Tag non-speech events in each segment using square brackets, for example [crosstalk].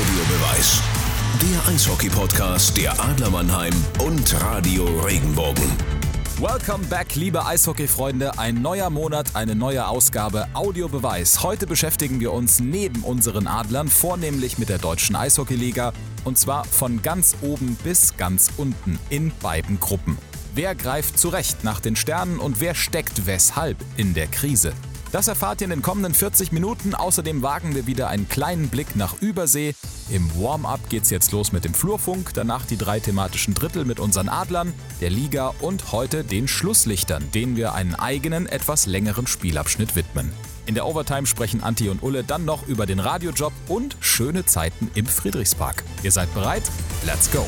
Audiobeweis. Der Eishockey-Podcast der Adler Mannheim und Radio Regenbogen. Welcome back, liebe Eishockey-Freunde. Ein neuer Monat, eine neue Ausgabe Audiobeweis. Heute beschäftigen wir uns neben unseren Adlern vornehmlich mit der deutschen Eishockeyliga und zwar von ganz oben bis ganz unten in beiden Gruppen. Wer greift zurecht nach den Sternen und wer steckt weshalb in der Krise? Das erfahrt ihr in den kommenden 40 Minuten. Außerdem wagen wir wieder einen kleinen Blick nach Übersee. Im Warm-up geht's jetzt los mit dem Flurfunk, danach die drei thematischen Drittel mit unseren Adlern, der Liga und heute den Schlusslichtern, denen wir einen eigenen, etwas längeren Spielabschnitt widmen. In der Overtime sprechen Anti und Ulle dann noch über den Radiojob und schöne Zeiten im Friedrichspark. Ihr seid bereit? Let's go!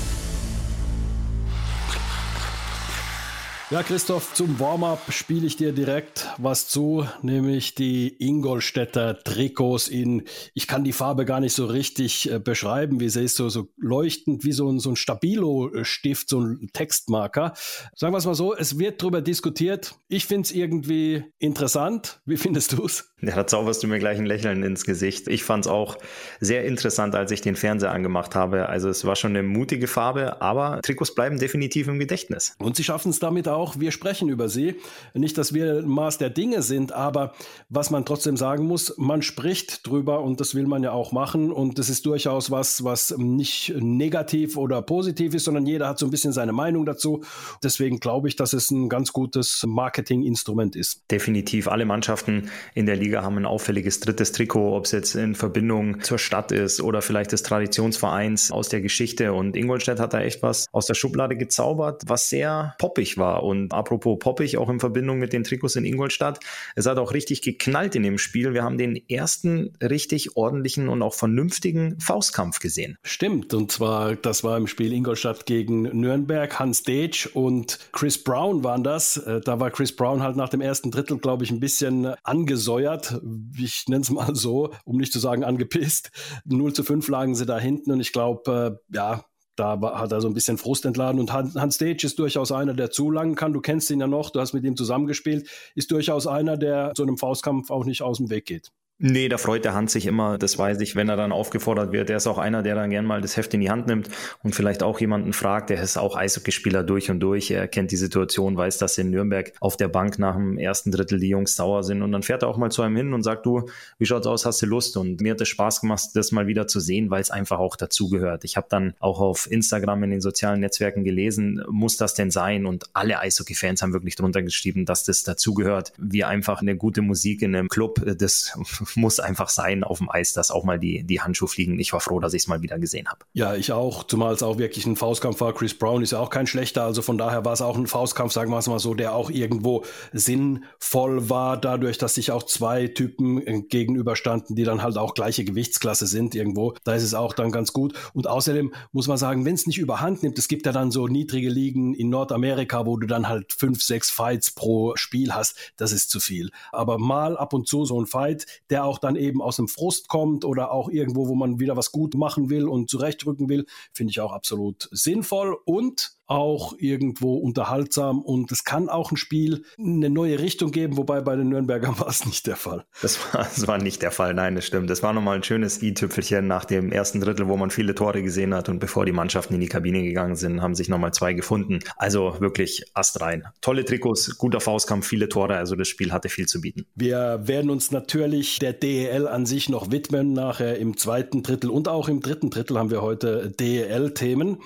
Ja, Christoph, zum Warm-up spiele ich dir direkt was zu, nämlich die Ingolstädter Trikots in, ich kann die Farbe gar nicht so richtig äh, beschreiben, wie siehst du, so leuchtend wie so ein, so ein Stabilo-Stift, so ein Textmarker. Sagen wir es mal so, es wird darüber diskutiert. Ich finde es irgendwie interessant. Wie findest du es? Ja, da zauberst du mir gleich ein Lächeln ins Gesicht. Ich fand es auch sehr interessant, als ich den Fernseher angemacht habe. Also es war schon eine mutige Farbe, aber Trikots bleiben definitiv im Gedächtnis. Und sie schaffen es damit auch, wir sprechen über sie. Nicht, dass wir Maß der Dinge sind, aber was man trotzdem sagen muss, man spricht drüber und das will man ja auch machen. Und das ist durchaus was, was nicht negativ oder positiv ist, sondern jeder hat so ein bisschen seine Meinung dazu. Deswegen glaube ich, dass es ein ganz gutes Marketinginstrument ist. Definitiv. Alle Mannschaften in der Liga haben ein auffälliges drittes Trikot, ob es jetzt in Verbindung zur Stadt ist oder vielleicht des Traditionsvereins aus der Geschichte. Und Ingolstadt hat da echt was aus der Schublade gezaubert, was sehr poppig war. Und apropos poppig, auch in Verbindung mit den Trikots in Ingolstadt, es hat auch richtig geknallt in dem Spiel. Wir haben den ersten richtig ordentlichen und auch vernünftigen Faustkampf gesehen. Stimmt, und zwar, das war im Spiel Ingolstadt gegen Nürnberg. Hans Dage und Chris Brown waren das. Äh, da war Chris Brown halt nach dem ersten Drittel, glaube ich, ein bisschen angesäuert ich nenne es mal so, um nicht zu sagen angepisst. 0 zu 5 lagen sie da hinten und ich glaube, äh, ja, da hat er so ein bisschen Frust entladen. Und Hans Stage ist durchaus einer, der zu lang kann. Du kennst ihn ja noch, du hast mit ihm zusammengespielt. Ist durchaus einer, der so einem Faustkampf auch nicht aus dem Weg geht. Nee, da freut der Hans sich immer, das weiß ich, wenn er dann aufgefordert wird. Der ist auch einer, der dann gern mal das Heft in die Hand nimmt und vielleicht auch jemanden fragt. Der ist auch Eishockeyspieler durch und durch. Er kennt die Situation, weiß, dass in Nürnberg auf der Bank nach dem ersten Drittel die Jungs sauer sind. Und dann fährt er auch mal zu einem hin und sagt, du, wie schaut's aus, hast du Lust? Und mir hat es Spaß gemacht, das mal wieder zu sehen, weil es einfach auch dazugehört. Ich habe dann auch auf Instagram in den sozialen Netzwerken gelesen, muss das denn sein? Und alle Eishockey-Fans haben wirklich drunter geschrieben, dass das dazugehört. Wie einfach eine gute Musik in einem Club, das muss einfach sein auf dem Eis, dass auch mal die, die Handschuhe fliegen. Ich war froh, dass ich es mal wieder gesehen habe. Ja, ich auch, zumal es auch wirklich ein Faustkampf war. Chris Brown ist ja auch kein schlechter, also von daher war es auch ein Faustkampf, sagen wir es mal so, der auch irgendwo sinnvoll war, dadurch, dass sich auch zwei Typen äh, gegenüberstanden, die dann halt auch gleiche Gewichtsklasse sind irgendwo. Da ist es auch dann ganz gut. Und außerdem muss man sagen, wenn es nicht überhand nimmt, es gibt ja dann so niedrige Ligen in Nordamerika, wo du dann halt fünf, sechs Fights pro Spiel hast, das ist zu viel. Aber mal ab und zu so ein Fight, der auch dann eben aus dem Frust kommt oder auch irgendwo, wo man wieder was gut machen will und zurechtrücken will, finde ich auch absolut sinnvoll. Und auch irgendwo unterhaltsam und es kann auch ein Spiel eine neue Richtung geben, wobei bei den Nürnbergern [laughs] war es nicht der Fall. Das war, das war nicht der Fall, nein, das stimmt. Das war nochmal ein schönes i-Tüpfelchen nach dem ersten Drittel, wo man viele Tore gesehen hat und bevor die Mannschaften in die Kabine gegangen sind, haben sich nochmal zwei gefunden. Also wirklich astrein. Tolle Trikots, guter Faustkampf, viele Tore, also das Spiel hatte viel zu bieten. Wir werden uns natürlich der DEL an sich noch widmen, nachher im zweiten Drittel und auch im dritten Drittel haben wir heute DEL-Themen.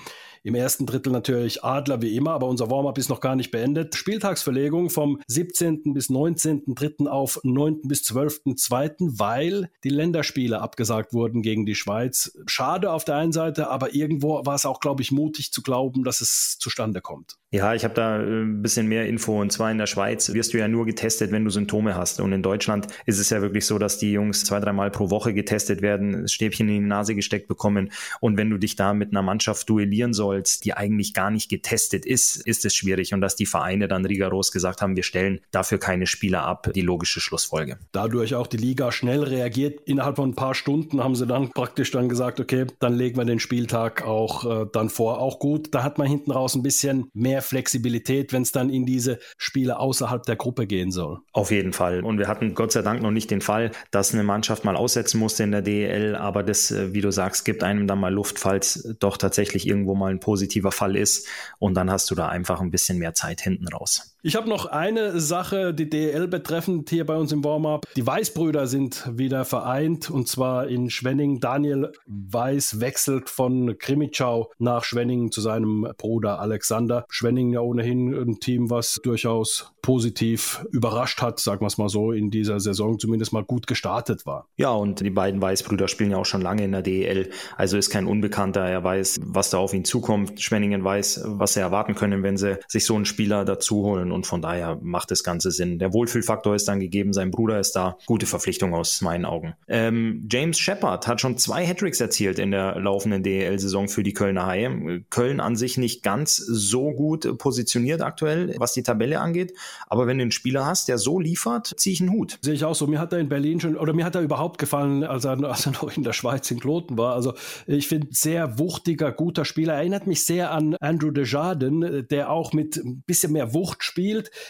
Im ersten Drittel natürlich Adler wie immer, aber unser Warm-up ist noch gar nicht beendet. Spieltagsverlegung vom 17. bis 19.3. auf 9. bis 12.2., weil die Länderspiele abgesagt wurden gegen die Schweiz. Schade auf der einen Seite, aber irgendwo war es auch, glaube ich, mutig zu glauben, dass es zustande kommt. Ja, ich habe da äh, ein bisschen mehr Info. Und zwar in der Schweiz wirst du ja nur getestet, wenn du Symptome hast. Und in Deutschland ist es ja wirklich so, dass die Jungs zwei, dreimal pro Woche getestet werden, Stäbchen in die Nase gesteckt bekommen. Und wenn du dich da mit einer Mannschaft duellieren sollst, sollst, die eigentlich gar nicht getestet ist, ist es schwierig. Und dass die Vereine dann rigoros gesagt haben, wir stellen dafür keine Spieler ab, die logische Schlussfolge. Dadurch auch die Liga schnell reagiert. Innerhalb von ein paar Stunden haben sie dann praktisch dann gesagt, okay, dann legen wir den Spieltag auch äh, dann vor. Auch gut, da hat man hinten raus ein bisschen mehr Flexibilität, wenn es dann in diese Spiele außerhalb der Gruppe gehen soll. Auf jeden Fall. Und wir hatten Gott sei Dank noch nicht den Fall, dass eine Mannschaft mal aussetzen musste in der DEL, aber das, äh, wie du sagst, gibt einem dann mal Luft, falls doch tatsächlich irgendwo mal ein positiver Fall ist. Und dann hast du da einfach ein bisschen mehr Zeit hinten raus. Ich habe noch eine Sache, die DEL betreffend hier bei uns im Warm-up. Die Weißbrüder sind wieder vereint und zwar in Schwenning. Daniel Weiß wechselt von Krimitschau nach Schwenning zu seinem Bruder Alexander. Schwenning ja ohnehin ein Team, was durchaus positiv überrascht hat, sagen wir es mal so, in dieser Saison zumindest mal gut gestartet war. Ja, und die beiden Weißbrüder spielen ja auch schon lange in der DEL, also ist kein Unbekannter. Er weiß, was da auf ihn zukommt. Schwenningen weiß, was sie erwarten können, wenn sie sich so einen Spieler dazu holen und von daher macht das Ganze Sinn. Der Wohlfühlfaktor ist dann gegeben, sein Bruder ist da. Gute Verpflichtung aus meinen Augen. Ähm, James Shepard hat schon zwei Hattricks erzielt in der laufenden DEL-Saison für die Kölner Haie. Köln an sich nicht ganz so gut positioniert aktuell, was die Tabelle angeht. Aber wenn du einen Spieler hast, der so liefert, ziehe ich einen Hut. Sehe ich auch so. Mir hat er in Berlin schon, oder mir hat er überhaupt gefallen, als er, als er noch in der Schweiz in Kloten war. Also ich finde, sehr wuchtiger, guter Spieler. Erinnert mich sehr an Andrew Desjardins, der auch mit ein bisschen mehr Wucht spielt.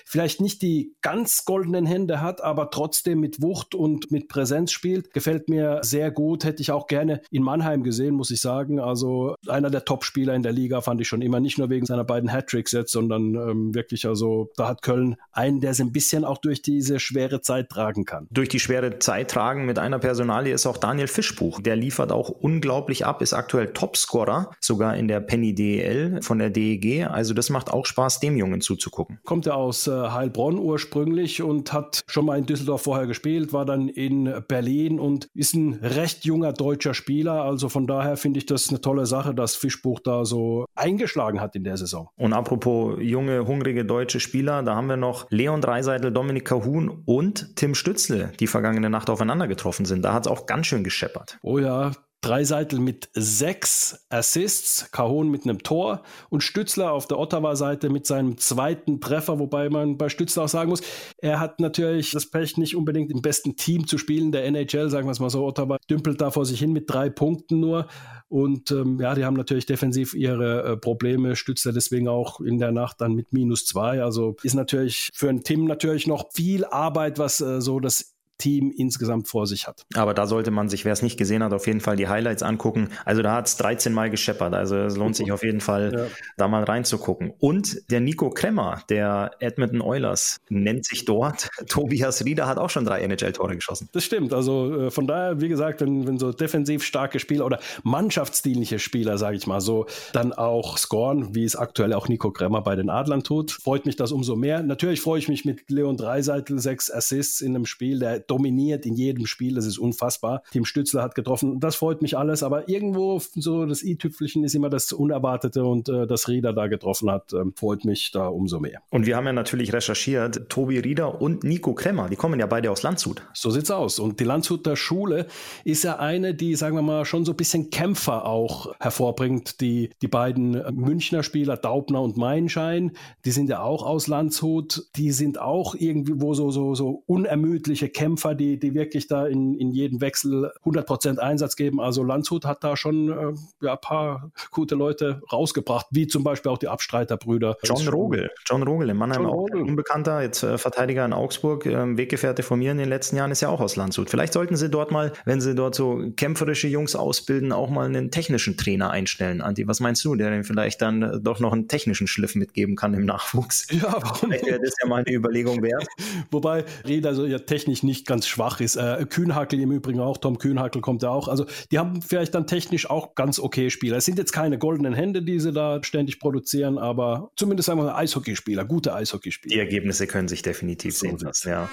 Vielleicht nicht die ganz goldenen Hände hat, aber trotzdem mit Wucht und mit Präsenz spielt. Gefällt mir sehr gut. Hätte ich auch gerne in Mannheim gesehen, muss ich sagen. Also einer der Top-Spieler in der Liga fand ich schon immer. Nicht nur wegen seiner beiden Hattricks jetzt, sondern ähm, wirklich, also da hat Köln einen, der es ein bisschen auch durch diese schwere Zeit tragen kann. Durch die schwere Zeit tragen mit einer Personalie ist auch Daniel Fischbuch. Der liefert auch unglaublich ab, ist aktuell Topscorer, sogar in der Penny DEL von der DEG. Also das macht auch Spaß, dem Jungen zuzugucken. Kommt er aus äh, Heilbronn ursprünglich und hat schon mal in Düsseldorf vorher gespielt, war dann in Berlin und ist ein recht junger deutscher Spieler. Also von daher finde ich das eine tolle Sache, dass Fischbuch da so eingeschlagen hat in der Saison. Und apropos junge, hungrige deutsche Spieler, da haben wir noch Leon Dreiseitel, Dominik Kahun und Tim Stützle, die vergangene Nacht aufeinander getroffen sind. Da hat es auch ganz schön gescheppert. Oh ja, Dreiseitel mit sechs Assists, Cajon mit einem Tor und Stützler auf der Ottawa-Seite mit seinem zweiten Treffer, wobei man bei Stützler auch sagen muss, er hat natürlich das Pech, nicht unbedingt im besten Team zu spielen, der NHL, sagen wir es mal so, Ottawa dümpelt da vor sich hin mit drei Punkten nur und ähm, ja, die haben natürlich defensiv ihre äh, Probleme, Stützler deswegen auch in der Nacht dann mit minus zwei, also ist natürlich für ein Team natürlich noch viel Arbeit, was äh, so das Team insgesamt vor sich hat. Aber da sollte man sich, wer es nicht gesehen hat, auf jeden Fall die Highlights angucken. Also da hat es 13 Mal gescheppert. Also es lohnt sich auf jeden Fall, ja. da mal reinzugucken. Und der Nico Kremmer, der Edmonton Oilers, nennt sich dort. [laughs] Tobias Rieder hat auch schon drei NHL-Tore geschossen. Das stimmt. Also äh, von daher, wie gesagt, wenn, wenn so defensiv starke Spieler oder mannschaftsdienliche Spieler, sage ich mal so, dann auch scoren, wie es aktuell auch Nico Kremmer bei den Adlern tut, freut mich das umso mehr. Natürlich freue ich mich mit Leon Dreiseitel, sechs Assists in einem Spiel, der dominiert in jedem Spiel. Das ist unfassbar. Team Stützler hat getroffen. Das freut mich alles. Aber irgendwo so das i-Tüpfelchen ist immer das Unerwartete und äh, dass Rieder da getroffen hat, äh, freut mich da umso mehr. Und wir haben ja natürlich recherchiert, Tobi Rieder und Nico Kremmer, die kommen ja beide aus Landshut. So sieht's aus. Und die Landshuter Schule ist ja eine, die, sagen wir mal, schon so ein bisschen Kämpfer auch hervorbringt. Die, die beiden Münchner Spieler, Daubner und Meinschein, die sind ja auch aus Landshut. Die sind auch irgendwie wo so, so, so unermüdliche Kämpfer Kämpfer, die, die wirklich da in, in jeden Wechsel 100% Einsatz geben. Also Landshut hat da schon äh, ja, ein paar gute Leute rausgebracht, wie zum Beispiel auch die Abstreiterbrüder. John Rogel, John Rogel in Mannheim, John auch Rogel. unbekannter, jetzt äh, Verteidiger in Augsburg, äh, Weggefährte von mir in den letzten Jahren, ist ja auch aus Landshut. Vielleicht sollten sie dort mal, wenn sie dort so kämpferische Jungs ausbilden, auch mal einen technischen Trainer einstellen. Anti, was meinst du, der den vielleicht dann äh, doch noch einen technischen Schliff mitgeben kann im Nachwuchs? Ja, warum? Vielleicht wäre das ja mal eine Überlegung wert. [laughs] Wobei Reda so ja technisch nicht ganz schwach ist. Äh, Kühnhackel im Übrigen auch, Tom Kühnhackel kommt ja auch. Also die haben vielleicht dann technisch auch ganz okay Spieler. Es sind jetzt keine goldenen Hände, die sie da ständig produzieren, aber zumindest wir Eishockeyspieler, gute Eishockeyspieler. Die Ergebnisse können sich definitiv so sehen lassen, ja.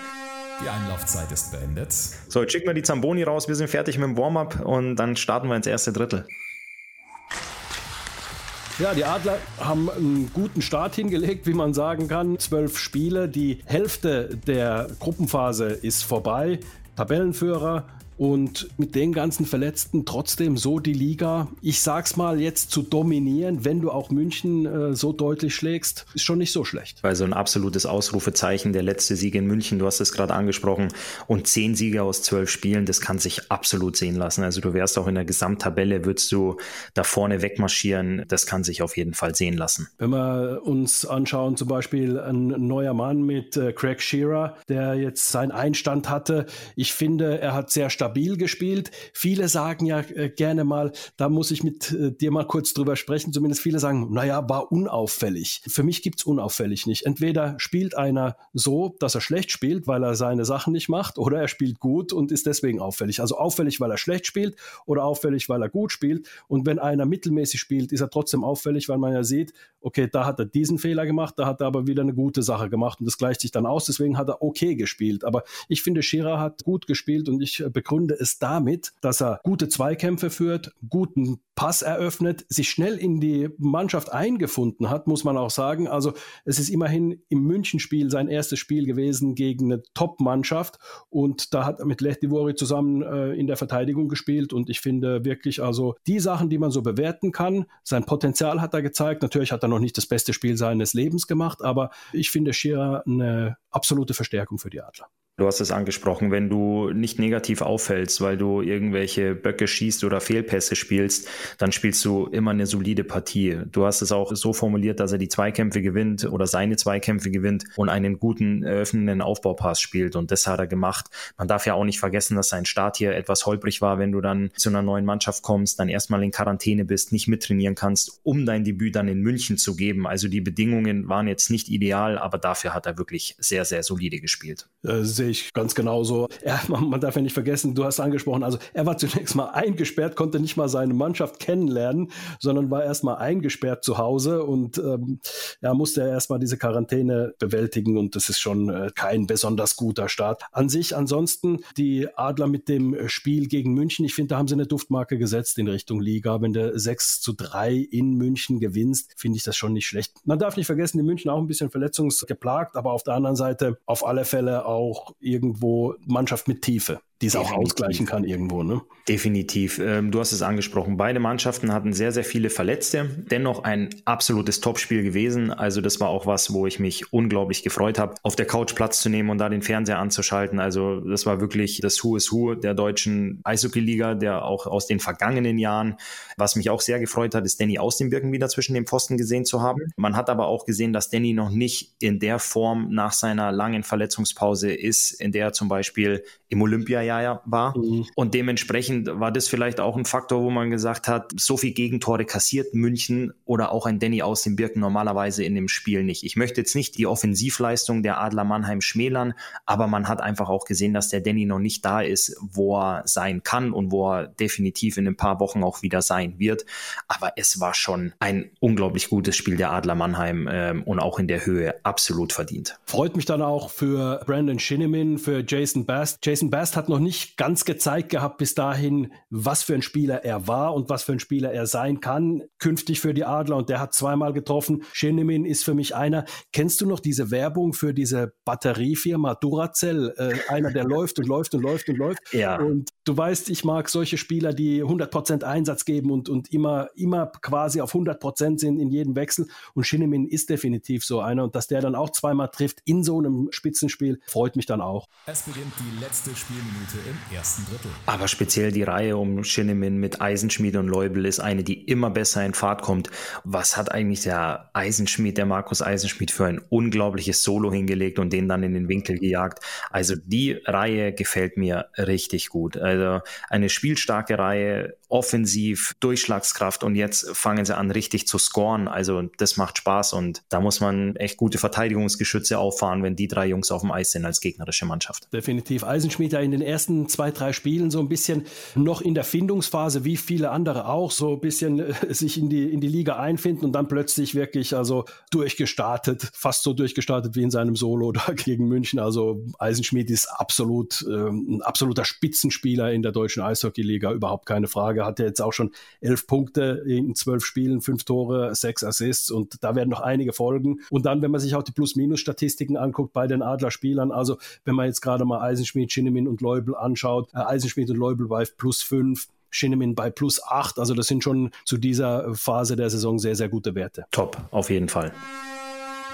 Die Einlaufzeit ist beendet. So, jetzt schicken wir die Zamboni raus. Wir sind fertig mit dem Warm-up und dann starten wir ins erste Drittel. Ja, die Adler haben einen guten Start hingelegt, wie man sagen kann. Zwölf Spiele, die Hälfte der Gruppenphase ist vorbei. Tabellenführer und mit den ganzen Verletzten trotzdem so die Liga, ich sag's mal jetzt zu dominieren, wenn du auch München äh, so deutlich schlägst, ist schon nicht so schlecht. Weil so ein absolutes Ausrufezeichen, der letzte Sieg in München, du hast es gerade angesprochen, und zehn Siege aus zwölf Spielen, das kann sich absolut sehen lassen. Also du wärst auch in der Gesamttabelle, würdest du da vorne wegmarschieren, das kann sich auf jeden Fall sehen lassen. Wenn wir uns anschauen, zum Beispiel ein neuer Mann mit äh, Craig Shearer, der jetzt seinen Einstand hatte, ich finde, er hat sehr stabil gespielt. Viele sagen ja äh, gerne mal, da muss ich mit äh, dir mal kurz drüber sprechen, zumindest viele sagen, naja, war unauffällig. Für mich gibt es unauffällig nicht. Entweder spielt einer so, dass er schlecht spielt, weil er seine Sachen nicht macht, oder er spielt gut und ist deswegen auffällig. Also auffällig, weil er schlecht spielt oder auffällig, weil er gut spielt. Und wenn einer mittelmäßig spielt, ist er trotzdem auffällig, weil man ja sieht, okay, da hat er diesen Fehler gemacht, da hat er aber wieder eine gute Sache gemacht und das gleicht sich dann aus. Deswegen hat er okay gespielt. Aber ich finde, Scherer hat gut gespielt und ich begründe es damit, dass er gute Zweikämpfe führt, guten Pass eröffnet, sich schnell in die Mannschaft eingefunden hat, muss man auch sagen. Also es ist immerhin im Münchenspiel sein erstes Spiel gewesen gegen eine Top-Mannschaft und da hat er mit Lehtivori zusammen äh, in der Verteidigung gespielt und ich finde wirklich also die Sachen, die man so bewerten kann, sein Potenzial hat er gezeigt. Natürlich hat er noch nicht das beste Spiel seines Lebens gemacht, aber ich finde Scherer eine absolute Verstärkung für die Adler. Du hast es angesprochen, wenn du nicht negativ auffällst, weil du irgendwelche Böcke schießt oder Fehlpässe spielst, dann spielst du immer eine solide Partie. Du hast es auch so formuliert, dass er die Zweikämpfe gewinnt oder seine Zweikämpfe gewinnt und einen guten eröffnenden Aufbaupass spielt. Und das hat er gemacht. Man darf ja auch nicht vergessen, dass sein Start hier etwas holprig war, wenn du dann zu einer neuen Mannschaft kommst, dann erstmal in Quarantäne bist, nicht mittrainieren kannst, um dein Debüt dann in München zu geben. Also die Bedingungen waren jetzt nicht ideal, aber dafür hat er wirklich sehr, sehr solide gespielt. Äh, sehe ich ganz genauso. Er, [laughs] man, man, darf ja nicht vergessen, du hast angesprochen, also er war zunächst mal [laughs] eingesperrt, konnte nicht mal seine Mannschaft kennenlernen, sondern war erst mal eingesperrt zu Hause und ähm, ja, musste erst mal diese Quarantäne bewältigen und das ist schon äh, kein besonders guter Start. An sich ansonsten die Adler mit dem Spiel gegen München, ich finde, da haben sie eine Duftmarke gesetzt in Richtung Liga. Wenn du 6 zu 3 in München gewinnst, finde ich das schon nicht schlecht. Man darf nicht vergessen, die München auch ein bisschen verletzungsgeplagt, aber auf der anderen Seite auf alle Fälle auch irgendwo Mannschaft mit Tiefe die es auch ausgleichen kann irgendwo. Ne? Definitiv. Ähm, du hast es angesprochen. Beide Mannschaften hatten sehr, sehr viele Verletzte. Dennoch ein absolutes Topspiel gewesen. Also das war auch was, wo ich mich unglaublich gefreut habe, auf der Couch Platz zu nehmen und da den Fernseher anzuschalten. Also das war wirklich das Who is Who der deutschen Eishockey-Liga, der auch aus den vergangenen Jahren. Was mich auch sehr gefreut hat, ist Danny aus dem Birken wieder zwischen den Pfosten gesehen zu haben. Man hat aber auch gesehen, dass Danny noch nicht in der Form nach seiner langen Verletzungspause ist, in der er zum Beispiel im Olympiajahr war. Mhm. Und dementsprechend war das vielleicht auch ein Faktor, wo man gesagt hat, so viel Gegentore kassiert München oder auch ein Danny aus dem Birken normalerweise in dem Spiel nicht. Ich möchte jetzt nicht die Offensivleistung der Adler Mannheim schmälern, aber man hat einfach auch gesehen, dass der Danny noch nicht da ist, wo er sein kann und wo er definitiv in ein paar Wochen auch wieder sein wird. Aber es war schon ein unglaublich gutes Spiel der Adler Mannheim ähm, und auch in der Höhe absolut verdient. Freut mich dann auch für Brandon Shinnimin, für Jason Bast. Jason Jason Bast hat noch nicht ganz gezeigt gehabt bis dahin, was für ein Spieler er war und was für ein Spieler er sein kann künftig für die Adler und der hat zweimal getroffen. Schenemin ist für mich einer. Kennst du noch diese Werbung für diese Batteriefirma Duracell? Äh, einer, der läuft und läuft und läuft und läuft. Ja. Und du weißt, ich mag solche Spieler, die 100% Einsatz geben und, und immer, immer quasi auf 100% sind in jedem Wechsel. Und Schenemin ist definitiv so einer. Und dass der dann auch zweimal trifft in so einem Spitzenspiel, freut mich dann auch. Es beginnt die letzte Spielminute im ersten Drittel. Aber speziell die Reihe um Shinnemin mit Eisenschmied und Leubel ist eine, die immer besser in Fahrt kommt. Was hat eigentlich der Eisenschmied, der Markus Eisenschmied, für ein unglaubliches Solo hingelegt und den dann in den Winkel gejagt? Also die Reihe gefällt mir richtig gut. Also eine spielstarke Reihe, offensiv, Durchschlagskraft und jetzt fangen sie an richtig zu scoren. Also das macht Spaß und da muss man echt gute Verteidigungsgeschütze auffahren, wenn die drei Jungs auf dem Eis sind als gegnerische Mannschaft. Definitiv. Eisenschmied in den ersten zwei, drei Spielen so ein bisschen noch in der Findungsphase, wie viele andere auch, so ein bisschen äh, [laughs] sich in die, in die Liga einfinden und dann plötzlich wirklich also durchgestartet, fast so durchgestartet wie in seinem Solo [laughs] da gegen München. Also Eisenschmied ist absolut äh, ein absoluter Spitzenspieler in der deutschen Eishockeyliga, überhaupt keine Frage hat ja jetzt auch schon elf Punkte in zwölf Spielen, fünf Tore, sechs Assists und da werden noch einige folgen. Und dann, wenn man sich auch die Plus-Minus-Statistiken anguckt bei den Adlerspielern, also wenn man jetzt gerade mal Eisenschmied, Schinemin und Leubel anschaut, äh, Eisenschmied und Leubel bei plus fünf, Shinnemin bei plus acht. Also das sind schon zu dieser Phase der Saison sehr, sehr gute Werte. Top, auf jeden Fall.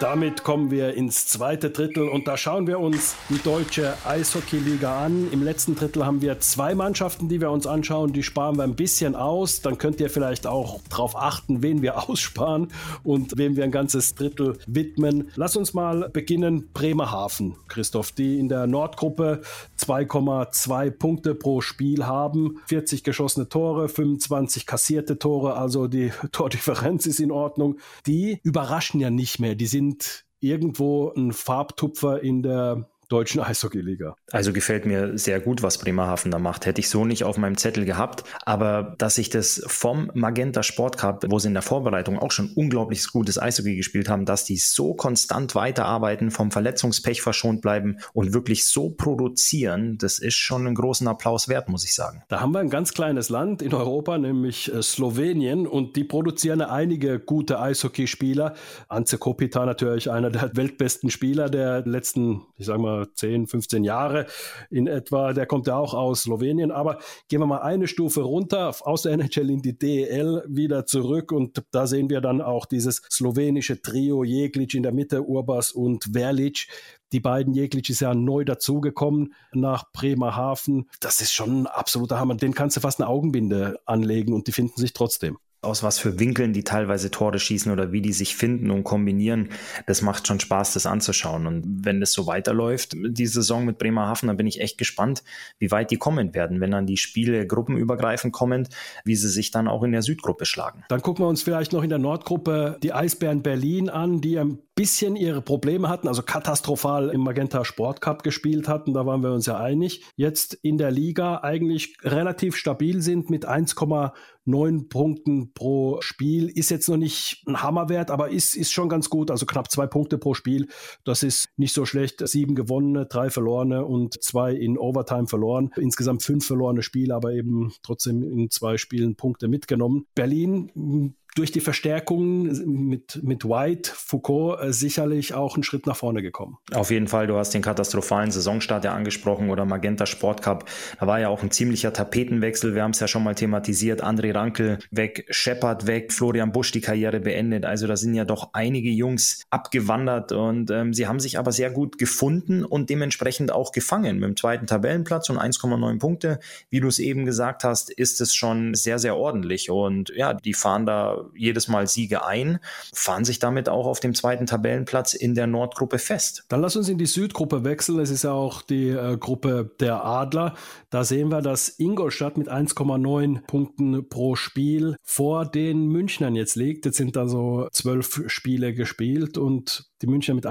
Damit kommen wir ins zweite Drittel und da schauen wir uns die deutsche Eishockeyliga an. Im letzten Drittel haben wir zwei Mannschaften, die wir uns anschauen. Die sparen wir ein bisschen aus. Dann könnt ihr vielleicht auch darauf achten, wen wir [laughs] aussparen und wem wir ein ganzes Drittel widmen. Lass uns mal beginnen. Bremerhaven, Christoph, die in der Nordgruppe 2,2 Punkte pro Spiel haben, 40 geschossene Tore, 25 kassierte Tore, also die [laughs] Tordifferenz ist in Ordnung. Die überraschen ja nicht mehr. Die sind sind irgendwo ein Farbtupfer in der deutschen [laughs] Eishockeyliga. Also gefällt mir sehr gut, was Bremerhaven da macht. Hätte ich so nicht auf meinem Zettel gehabt. Aber dass ich das vom Magenta Sport Cup, wo sie in der Vorbereitung auch schon unglaublich gutes Eishockey gespielt haben, dass die so konstant weiterarbeiten, vom Verletzungspech verschont bleiben und wirklich so produzieren, das ist schon einen großen Applaus wert, muss ich sagen. Da haben wir ein ganz kleines Land in Europa, nämlich äh, Slowenien, und die produzieren einige gute Eishockeyspieler. Ance Kopita natürlich einer der [laughs] weltbesten Spieler der letzten, ich sag mal, 10, 15 Jahre in etwa. Der kommt ja auch aus Slowenien. Aber gehen wir mal eine Stufe runter aus der NHL in die DEL wieder zurück. Und da sehen wir dann auch dieses slowenische Trio Jeglic in der Mitte, Urbas und Verlic. Die beiden Jeglic ist ja neu dazugekommen nach Bremerhaven. Das ist schon ein absoluter Hammer. Den kannst du fast eine Augenbinde anlegen und die finden sich trotzdem aus was für Winkeln die teilweise Tore schießen oder wie die sich finden und kombinieren, das macht schon Spaß, das anzuschauen. Und wenn das so weiterläuft, die Saison mit Bremerhaven, dann bin ich echt gespannt, wie weit die kommen werden, wenn dann die Spiele gruppenübergreifend kommen, wie sie sich dann auch in der Südgruppe schlagen. Dann gucken wir uns vielleicht noch in der Nordgruppe die Eisbären Berlin an, die ein bisschen ihre Probleme hatten, also katastrophal im Magenta Sport Cup gespielt hatten, da waren wir uns ja einig. Jetzt in der Liga eigentlich relativ stabil sind mit 1,9 neun Punkten pro Spiel. Ist jetzt noch nicht ein Hammerwert, aber ist, ist schon ganz gut. Also knapp zwei Punkte pro Spiel. Das ist nicht so schlecht. Sieben gewonnene, drei verlorene und zwei in Overtime verloren. Insgesamt fünf verlorene Spiele, aber eben trotzdem in zwei Spielen Punkte mitgenommen. Berlin durch die Verstärkung mit, mit White, Foucault äh, sicherlich auch einen Schritt nach vorne gekommen. Auf jeden Fall, du hast den katastrophalen Saisonstart ja angesprochen oder Magenta Sport Cup. Da war ja auch ein ziemlicher Tapetenwechsel. Wir haben es ja schon mal thematisiert. André Rankel weg, Shepard weg, Florian Busch die Karriere beendet. Also da sind ja doch einige Jungs abgewandert und ähm, sie haben sich aber sehr gut gefunden und dementsprechend auch gefangen. Mit dem zweiten Tabellenplatz und 1,9 Punkte. Wie du es eben gesagt hast, ist es schon sehr, sehr ordentlich und ja, die fahren da jedes Mal Siege ein, fahren sich damit auch auf dem zweiten Tabellenplatz in der Nordgruppe fest. Dann lass uns in die Südgruppe wechseln. Es ist ja auch die äh, Gruppe der Adler. Da sehen wir, dass Ingolstadt mit 1,9 Punkten pro Spiel vor den Münchnern jetzt liegt. Jetzt sind da so zwölf Spiele gespielt und die Münchner mit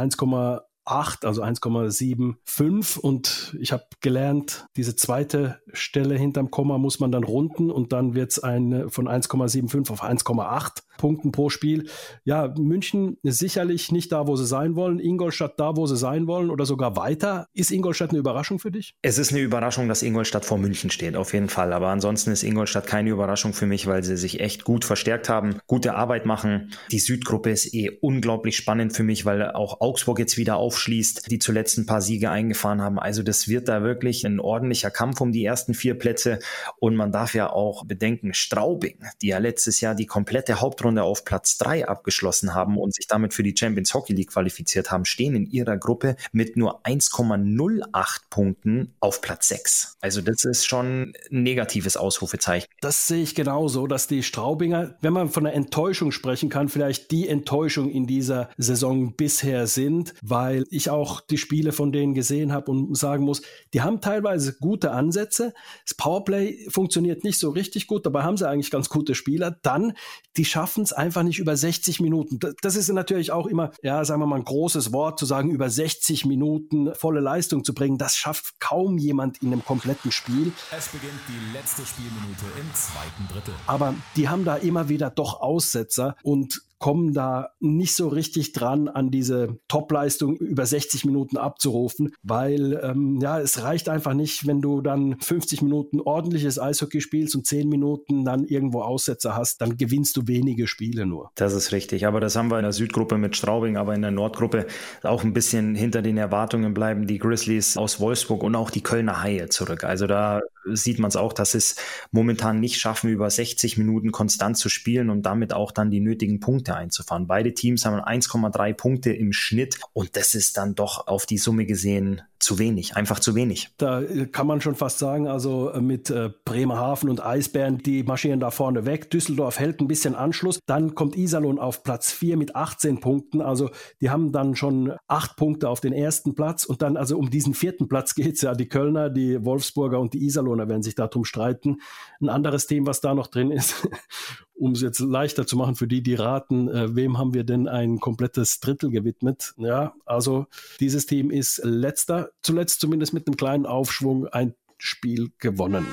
1,8 8, also 1,75. Und ich habe gelernt, diese zweite Stelle hinterm Komma muss man dann runden und dann wird es von 1,75 auf 1,8 Punkten pro Spiel. Ja, München sicherlich nicht da, wo sie sein wollen. Ingolstadt da, wo sie sein wollen oder sogar weiter. Ist Ingolstadt eine Überraschung für dich? Es ist eine Überraschung, dass Ingolstadt vor München steht, auf jeden Fall. Aber ansonsten ist Ingolstadt keine Überraschung für mich, weil sie sich echt gut verstärkt haben, gute Arbeit machen. Die Südgruppe ist eh unglaublich spannend für mich, weil auch Augsburg jetzt wieder aufschließt, die zuletzt ein paar Siege eingefahren haben. Also das wird da wirklich ein ordentlicher Kampf um die ersten vier Plätze. Und man darf ja auch bedenken, Straubing, die ja letztes Jahr die komplette Hauptrunde Runde auf Platz 3 abgeschlossen haben und sich damit für die Champions Hockey League qualifiziert haben, stehen in ihrer Gruppe mit nur 1,08 Punkten auf Platz 6. Also das ist schon ein negatives Ausrufezeichen. Das sehe ich genauso, dass die Straubinger, wenn man von einer Enttäuschung sprechen kann, vielleicht die Enttäuschung in dieser Saison bisher sind, weil ich auch die Spiele von denen gesehen habe und sagen muss, die haben teilweise gute Ansätze. Das Powerplay funktioniert nicht so richtig gut, dabei haben sie eigentlich ganz gute Spieler. Dann, die schaffen schaffen es einfach nicht über 60 Minuten. Das ist natürlich auch immer, ja, sagen wir mal, ein großes Wort zu sagen, über 60 Minuten volle Leistung zu bringen. Das schafft kaum jemand in einem kompletten Spiel. Es beginnt die letzte Spielminute im zweiten Drittel. Aber die haben da immer wieder doch Aussetzer und kommen da nicht so richtig dran, an diese Topleistung über 60 Minuten abzurufen, weil ähm, ja, es reicht einfach nicht, wenn du dann 50 Minuten ordentliches Eishockey spielst und 10 Minuten dann irgendwo Aussetzer hast, dann gewinnst du wenige Spiele nur. Das ist richtig, aber das haben wir in der Südgruppe mit Straubing, aber in der Nordgruppe auch ein bisschen hinter den Erwartungen bleiben die Grizzlies aus Wolfsburg und auch die Kölner Haie zurück. Also da sieht man es auch, dass es momentan nicht schaffen, über 60 Minuten konstant zu spielen und damit auch dann die nötigen Punkte einzufahren. Beide Teams haben 1,3 Punkte im Schnitt und das ist dann doch auf die Summe gesehen zu wenig, einfach zu wenig. Da kann man schon fast sagen, also äh, mit äh, Bremerhaven und Eisbären, die marschieren da vorne weg. Düsseldorf hält ein bisschen Anschluss. Dann kommt Iserlohn auf Platz 4 mit 18 Punkten. Also die haben dann schon acht Punkte auf den ersten Platz. Und dann, also um diesen vierten Platz [laughs] geht es ja. Die Kölner, die Wolfsburger und die Iserlohner werden sich darum streiten. Ein anderes Team, was da noch drin ist, [laughs] um es jetzt leichter zu machen für die, die raten, äh, wem haben wir denn ein komplettes Drittel gewidmet? Ja, also dieses Team ist letzter, zuletzt zumindest mit einem kleinen Aufschwung ein Spiel gewonnen.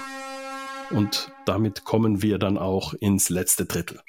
Und damit kommen wir dann auch ins letzte Drittel.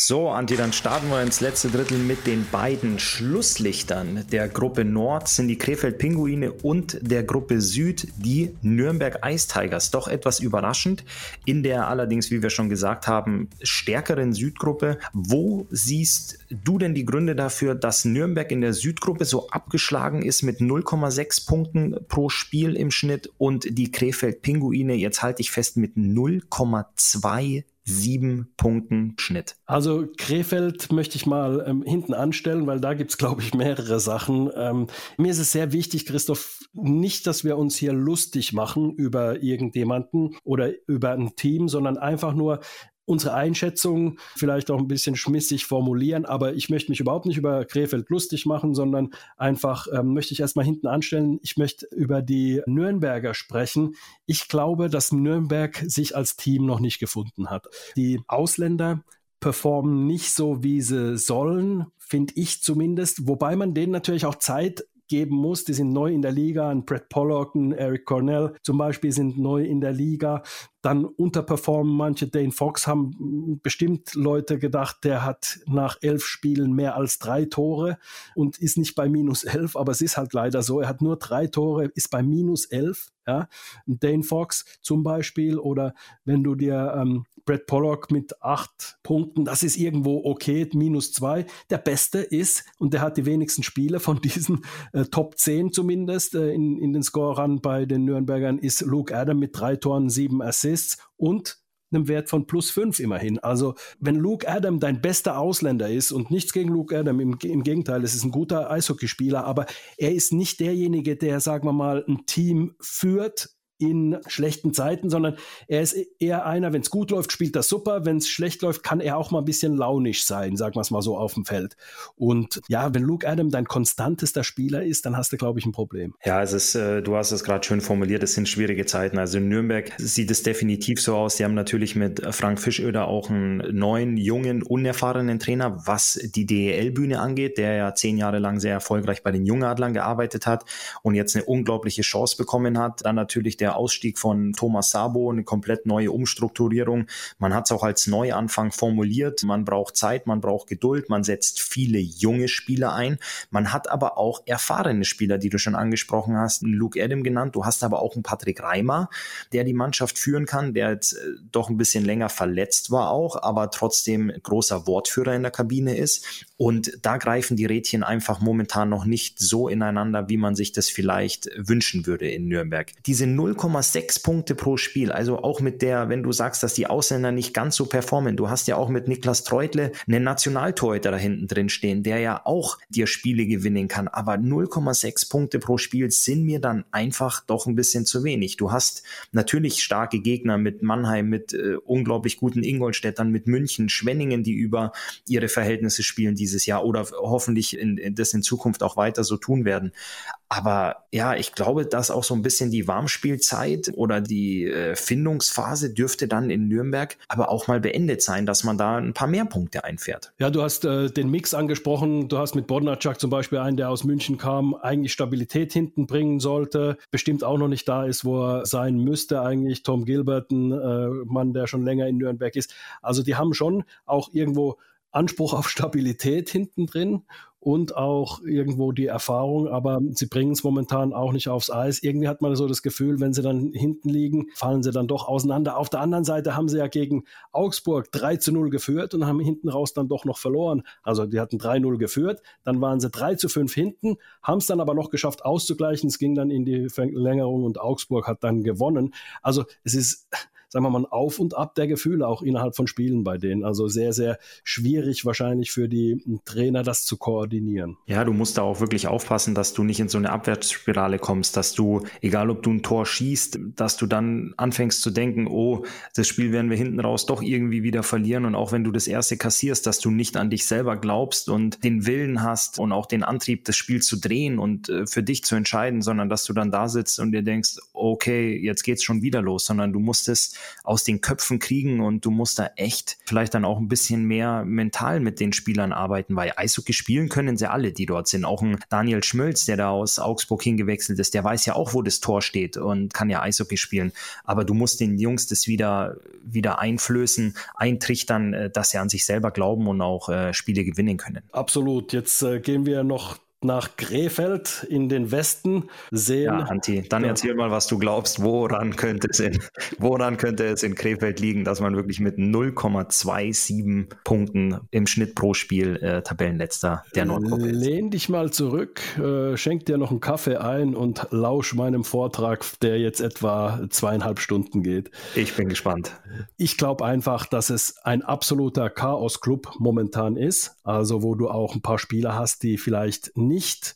So, Anti, dann starten wir ins letzte Drittel mit den beiden Schlusslichtern. Der Gruppe Nord sind die Krefeld Pinguine und der Gruppe Süd die Nürnberg Ice Tigers. Doch etwas überraschend in der allerdings, wie wir schon gesagt haben, stärkeren Südgruppe. Wo siehst du denn die Gründe dafür, dass Nürnberg in der Südgruppe so abgeschlagen ist mit 0,6 Punkten pro Spiel im Schnitt und die Krefeld Pinguine, jetzt halte ich fest, mit 0,2 sieben Punkten Schnitt. Also Krefeld möchte ich mal ähm, hinten anstellen, weil da gibt es, glaube ich, mehrere Sachen. Ähm, mir ist es sehr wichtig, Christoph, nicht, dass wir uns hier lustig machen über irgendjemanden oder über ein Team, sondern einfach nur, unsere Einschätzung vielleicht auch ein bisschen schmissig formulieren, aber ich möchte mich überhaupt nicht über Krefeld lustig machen, sondern einfach ähm, möchte ich erstmal hinten anstellen. Ich möchte über die Nürnberger sprechen. Ich glaube, dass Nürnberg sich als Team noch nicht gefunden hat. Die Ausländer performen nicht so, wie sie sollen, finde ich zumindest, wobei man denen natürlich auch Zeit geben muss. Die sind neu in der Liga. Ein Brett Pollock, ein Eric Cornell zum Beispiel sind neu in der Liga. Dann unterperformen manche. Dane Fox haben bestimmt Leute gedacht, der hat nach elf Spielen mehr als drei Tore und ist nicht bei minus elf, aber es ist halt leider so. Er hat nur drei Tore, ist bei minus elf. Ja? Dane Fox zum Beispiel oder wenn du dir ähm, Brad Pollock mit acht Punkten, das ist irgendwo okay, minus zwei. Der Beste ist, und der hat die wenigsten Spiele von diesen äh, Top 10 zumindest äh, in, in den Scorern bei den Nürnbergern, ist Luke Adam mit drei Toren, sieben Assists und einem Wert von plus fünf immerhin. Also wenn Luke Adam dein bester Ausländer ist und nichts gegen Luke Adam, im, im Gegenteil, es ist ein guter Eishockeyspieler, aber er ist nicht derjenige, der, sagen wir mal, ein Team führt, in schlechten Zeiten, sondern er ist eher einer, wenn es gut läuft, spielt das super. Wenn es schlecht läuft, kann er auch mal ein bisschen launisch sein, sagen wir es mal so auf dem Feld. Und ja, wenn Luke Adam dein konstantester Spieler ist, dann hast du, glaube ich, ein Problem. Ja, es ist, äh, du hast es gerade schön formuliert, es sind schwierige Zeiten. Also in Nürnberg sieht es definitiv so aus. Die haben natürlich mit Frank Fischöder auch einen neuen, jungen, unerfahrenen Trainer, was die DEL-Bühne angeht, der ja zehn Jahre lang sehr erfolgreich bei den Jungadlern gearbeitet hat und jetzt eine unglaubliche Chance bekommen hat. Dann natürlich der der Ausstieg von Thomas Sabo, eine komplett neue Umstrukturierung. Man hat es auch als Neuanfang formuliert. Man braucht Zeit, man braucht Geduld, man setzt viele junge Spieler ein. Man hat aber auch erfahrene Spieler, die du schon angesprochen hast, Luke Adam genannt. Du hast aber auch einen Patrick Reimer, der die Mannschaft führen kann, der jetzt äh, doch ein bisschen länger verletzt war auch, aber trotzdem großer Wortführer in der Kabine ist. Und da greifen die Rädchen einfach momentan noch nicht so ineinander, wie man sich das vielleicht wünschen würde in Nürnberg. Diese 0,6 Punkte pro Spiel, also auch mit der, wenn du sagst, dass die Ausländer nicht ganz so performen, du hast ja auch mit Niklas Treutle einen Nationaltorhüter da hinten drin stehen, der ja auch dir Spiele gewinnen kann, aber 0,6 Punkte pro Spiel sind mir dann einfach doch ein bisschen zu wenig. Du hast natürlich starke Gegner mit Mannheim, mit äh, unglaublich guten Ingolstädtern, mit München, Schwenningen, die über ihre Verhältnisse spielen, die dieses Jahr oder hoffentlich in, in, das in Zukunft auch weiter so tun werden. Aber ja, ich glaube, dass auch so ein bisschen die Warmspielzeit oder die äh, Findungsphase dürfte dann in Nürnberg aber auch mal beendet sein, dass man da ein paar mehr Punkte einfährt. Ja, du hast äh, den Mix angesprochen. Du hast mit Bodnarczak zum Beispiel einen, der aus München kam, eigentlich Stabilität hinten bringen sollte, bestimmt auch noch nicht da ist, wo er sein müsste eigentlich. Tom Gilbert, ein äh, Mann, der schon länger in Nürnberg ist. Also die haben schon auch irgendwo Anspruch auf Stabilität hinten drin und auch irgendwo die Erfahrung, aber sie bringen es momentan auch nicht aufs Eis. Irgendwie hat man so das Gefühl, wenn sie dann hinten liegen, fallen sie dann doch auseinander. Auf der anderen Seite haben sie ja gegen Augsburg 3 zu 0 geführt und haben hinten raus dann doch noch verloren. Also die hatten 3-0 geführt, dann waren sie 3 zu 5 hinten, haben es dann aber noch geschafft auszugleichen. Es ging dann in die Verlängerung und Augsburg hat dann gewonnen. Also es ist sagen wir mal, ein Auf und Ab der Gefühle auch innerhalb von Spielen bei denen. Also sehr, sehr schwierig wahrscheinlich für die Trainer, das zu koordinieren. Ja, du musst da auch wirklich aufpassen, dass du nicht in so eine Abwärtsspirale kommst, dass du, egal ob du ein Tor schießt, dass du dann anfängst zu denken, oh, das Spiel werden wir hinten raus doch irgendwie wieder verlieren. Und auch wenn du das erste kassierst, dass du nicht an dich selber glaubst und den Willen hast und auch den Antrieb, das Spiel zu drehen und äh, für dich zu entscheiden, sondern dass du dann da sitzt und dir denkst, okay, jetzt geht's schon wieder los, sondern du musst es aus den Köpfen kriegen und du musst da echt vielleicht dann auch ein bisschen mehr mental mit den Spielern arbeiten, weil Eishockey spielen können sie alle, die dort sind. Auch ein Daniel Schmölz, der da aus Augsburg hingewechselt ist, der weiß ja auch, wo das Tor steht und kann ja Eishockey spielen. Aber du musst den Jungs das wieder, wieder einflößen, eintrichtern, äh, dass sie an sich selber glauben und auch äh, Spiele gewinnen können. Absolut. Jetzt äh, gehen wir noch nach Krefeld in den Westen sehen. Ja, Anti, dann erzähl mal, was du glaubst, woran könnte es in, [laughs] woran könnte es in Krefeld liegen, dass man wirklich mit 0,27 Punkten im Schnitt pro Spiel äh, Tabellenletzter der Nordgruppe ist. Lehn dich mal zurück, äh, schenk dir noch einen Kaffee ein und lausch meinem Vortrag, der jetzt etwa zweieinhalb Stunden geht. Ich bin gespannt. Ich glaube einfach, dass es ein absoluter Chaos-Club momentan ist, also wo du auch ein paar Spieler hast, die vielleicht nicht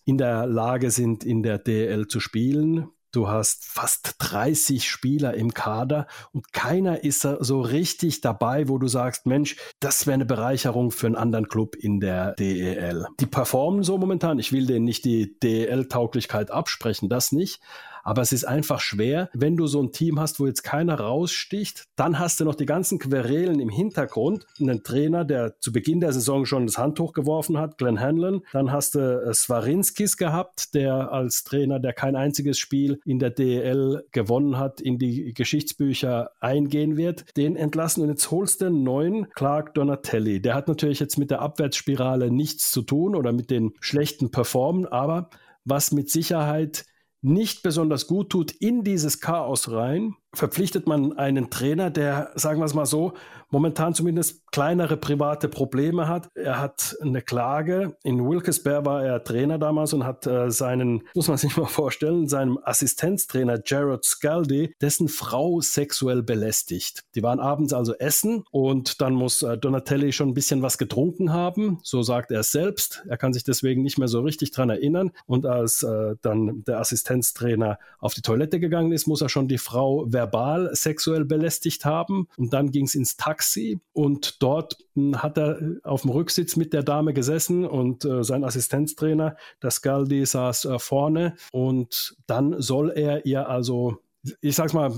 in der Lage sind, in der DL zu spielen. Du hast fast 30 Spieler im Kader und keiner ist so richtig dabei, wo du sagst, Mensch, das wäre eine Bereicherung für einen anderen Club in der DEL. Die performen so momentan. Ich will denen nicht die DEL-Tauglichkeit absprechen, das nicht. Aber es ist einfach schwer, wenn du so ein Team hast, wo jetzt keiner raussticht, dann hast du noch die ganzen Querelen im Hintergrund. Einen Trainer, der zu Beginn der Saison schon das Handtuch geworfen hat, Glenn Hanlon. Dann hast du äh, Swarinskis gehabt, der als Trainer, der kein einziges Spiel in der DEL gewonnen hat, in die Geschichtsbücher eingehen wird. Den entlassen und jetzt holst du einen neuen Clark Donatelli. Der hat natürlich jetzt mit der Abwärtsspirale nichts zu tun oder mit den schlechten Performen, aber was mit Sicherheit nicht besonders gut tut, in dieses Chaos rein, verpflichtet man einen Trainer, der, sagen wir es mal so, momentan zumindest kleinere private Probleme hat. Er hat eine Klage. In Wilkes-Barre war er Trainer damals und hat äh, seinen, muss man sich mal vorstellen, seinem Assistenztrainer Jared Scaldi, dessen Frau sexuell belästigt. Die waren abends also essen und dann muss äh, Donatelli schon ein bisschen was getrunken haben. So sagt er selbst. Er kann sich deswegen nicht mehr so richtig dran erinnern. Und als äh, dann der Assistenztrainer auf die Toilette gegangen ist, muss er schon die Frau verbal sexuell belästigt haben. Und dann ging es ins Taxi und dort hm, hat er äh, auf dem Rücksitz mit der Dame gesessen und äh, sein Assistenztrainer, der Scaldi, saß äh, vorne und dann soll er ihr also ich sag's mal,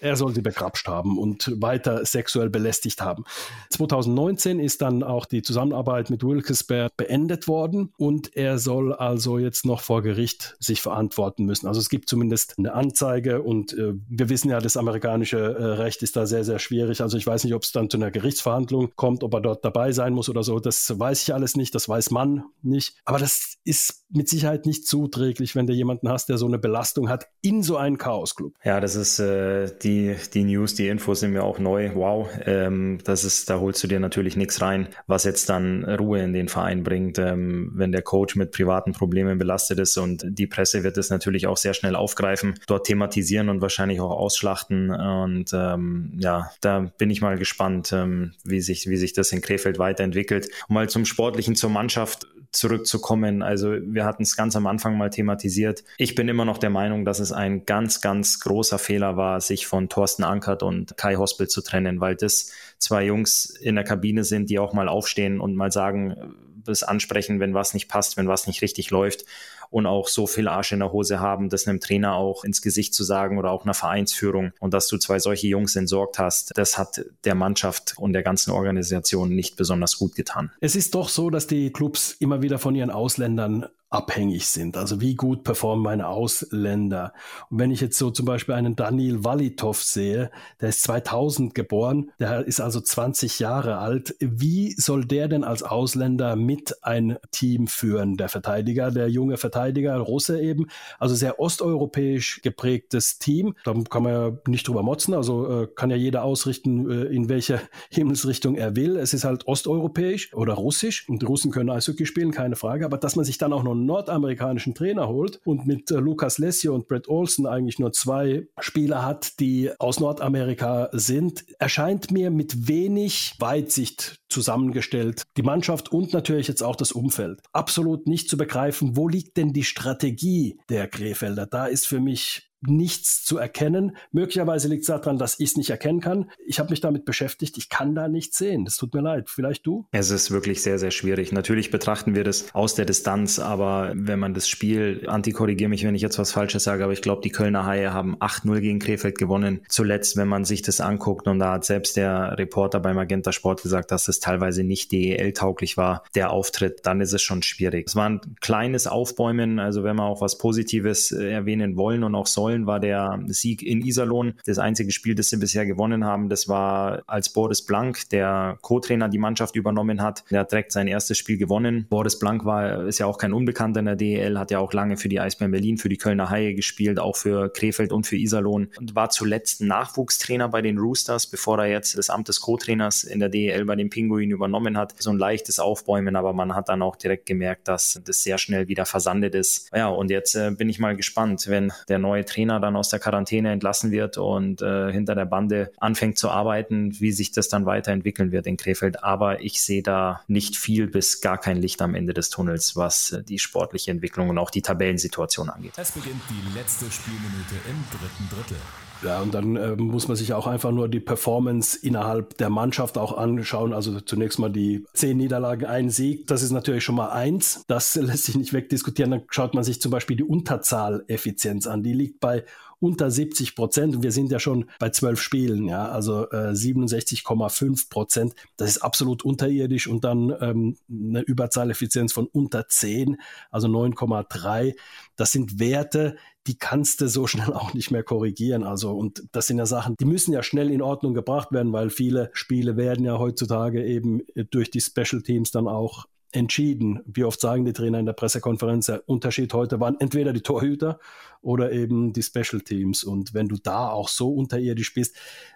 er soll sie begrapscht haben und weiter sexuell belästigt haben. 2019 ist dann auch die Zusammenarbeit mit Wilkes-Barre beendet worden und er soll also jetzt noch vor Gericht sich verantworten müssen. Also es gibt zumindest eine Anzeige und äh, wir wissen ja, das amerikanische äh, Recht ist da sehr, sehr schwierig. Also ich weiß nicht, ob es dann zu einer Gerichtsverhandlung kommt, ob er dort dabei sein muss oder so. Das weiß ich alles nicht, das weiß man nicht. Aber das ist mit Sicherheit nicht zuträglich, wenn du jemanden hast, der so eine Belastung hat in so einen Chaos-Club. Ja, das ist äh, die, die News, die Infos sind mir auch neu. Wow, ähm, das ist, da holst du dir natürlich nichts rein, was jetzt dann Ruhe in den Verein bringt, ähm, wenn der Coach mit privaten Problemen belastet ist und die Presse wird es natürlich auch sehr schnell aufgreifen, dort thematisieren und wahrscheinlich auch ausschlachten. Und ähm, ja, da bin ich mal gespannt, ähm, wie sich, wie sich das in Krefeld weiterentwickelt. Mal zum Sportlichen, zur Mannschaft zurückzukommen. Also wir hatten es ganz am Anfang mal thematisiert. Ich bin immer noch der Meinung, dass es ein ganz, ganz großer Fehler war, sich von Thorsten Ankert und Kai Hospel zu trennen, weil das zwei Jungs in der Kabine sind, die auch mal aufstehen und mal sagen, das ansprechen, wenn was nicht passt, wenn was nicht richtig läuft und auch so viel Arsch in der Hose haben, das einem Trainer auch ins Gesicht zu sagen oder auch einer Vereinsführung und dass du zwei solche Jungs entsorgt hast, das hat der Mannschaft und der ganzen Organisation nicht besonders gut getan. Es ist doch so, dass die Clubs immer wieder von ihren Ausländern abhängig sind. Also wie gut performen meine Ausländer. Und wenn ich jetzt so zum Beispiel einen Daniel Walitov sehe, der ist 2000 geboren, der ist also 20 Jahre alt. Wie soll der denn als Ausländer mit ein Team führen? Der Verteidiger, der junge Verteidiger, Russe eben, also sehr osteuropäisch geprägtes Team. Da kann man ja nicht drüber motzen, also äh, kann ja jeder ausrichten, äh, in welche [laughs] Himmelsrichtung er will. Es ist halt osteuropäisch oder russisch und die Russen können Eishockey spielen, keine Frage, aber dass man sich dann auch noch nordamerikanischen Trainer holt und mit äh, Lucas Lessio und Brett Olsen eigentlich nur zwei Spieler hat, die aus Nordamerika sind, erscheint mir mit wenig Weitsicht zusammengestellt. Die Mannschaft und natürlich jetzt auch das Umfeld. Absolut nicht zu begreifen, wo liegt denn die Strategie der Krefelder? Da ist für mich nichts zu erkennen. Möglicherweise liegt es daran, dass ich es nicht erkennen kann. Ich habe mich damit beschäftigt. Ich kann da nichts sehen. Das tut mir leid. Vielleicht du? Es ist wirklich sehr, sehr schwierig. Natürlich betrachten wir das aus der Distanz, aber wenn man das Spiel, antikorrigiere mich, wenn ich jetzt was Falsches sage, aber ich glaube, die Kölner Haie haben 8-0 gegen Krefeld gewonnen. Zuletzt, wenn man sich das anguckt, und da hat selbst der Reporter beim Magenta Sport gesagt, dass es teilweise nicht DEL-tauglich war, der Auftritt, dann ist es schon schwierig. Es war ein kleines Aufbäumen, also wenn wir auch was Positives äh, erwähnen wollen und auch sollen, wollen, war der Sieg in Iserlohn. Das einzige Spiel, das sie bisher gewonnen haben, das war als Boris Blank, der Co-Trainer, die Mannschaft übernommen hat. Der hat direkt sein erstes Spiel gewonnen. Boris Blank war, ist ja auch kein Unbekannter in der DEL, hat ja auch lange für die Eisbären Berlin, für die Kölner Haie gespielt, auch für Krefeld und für Iserlohn und war zuletzt Nachwuchstrainer bei den Roosters, bevor er jetzt das Amt des Co-Trainers in der DEL bei den Pinguinen übernommen hat. So ein leichtes Aufbäumen, aber man hat dann auch direkt gemerkt, dass das sehr schnell wieder versandet ist. Ja, und jetzt äh, bin ich mal gespannt, wenn der neue Trainer Trainer dann aus der Quarantäne entlassen wird und äh, hinter der Bande anfängt zu arbeiten, wie sich das dann weiterentwickeln wird in Krefeld. Aber ich sehe da nicht viel bis gar kein Licht am Ende des Tunnels, was äh, die sportliche Entwicklung und auch die Tabellensituation angeht. Es beginnt die letzte Spielminute im dritten Drittel. Ja, und dann äh, muss man sich auch einfach nur die Performance innerhalb der Mannschaft auch anschauen. Also zunächst mal die zehn Niederlagen, ein Sieg. Das ist natürlich schon mal eins. Das [laughs] lässt sich nicht wegdiskutieren. Dann schaut man sich zum Beispiel die Unterzahleffizienz an. Die liegt bei unter 70 Prozent. Wir sind ja schon bei zwölf Spielen, ja, also äh, 67,5 Prozent. Das ist absolut unterirdisch und dann ähm, eine Überzahleffizienz von unter 10, also 9,3. Das sind Werte, die kannst du so [laughs] schnell auch nicht mehr korrigieren. Also, und das sind ja Sachen, die müssen ja schnell in Ordnung gebracht werden, weil viele Spiele werden ja heutzutage eben durch die Special Teams dann auch entschieden. Wie oft sagen die Trainer in der Pressekonferenz, der Unterschied heute waren entweder die Torhüter oder eben die Special Teams. Und wenn du da auch so unterirdisch bist,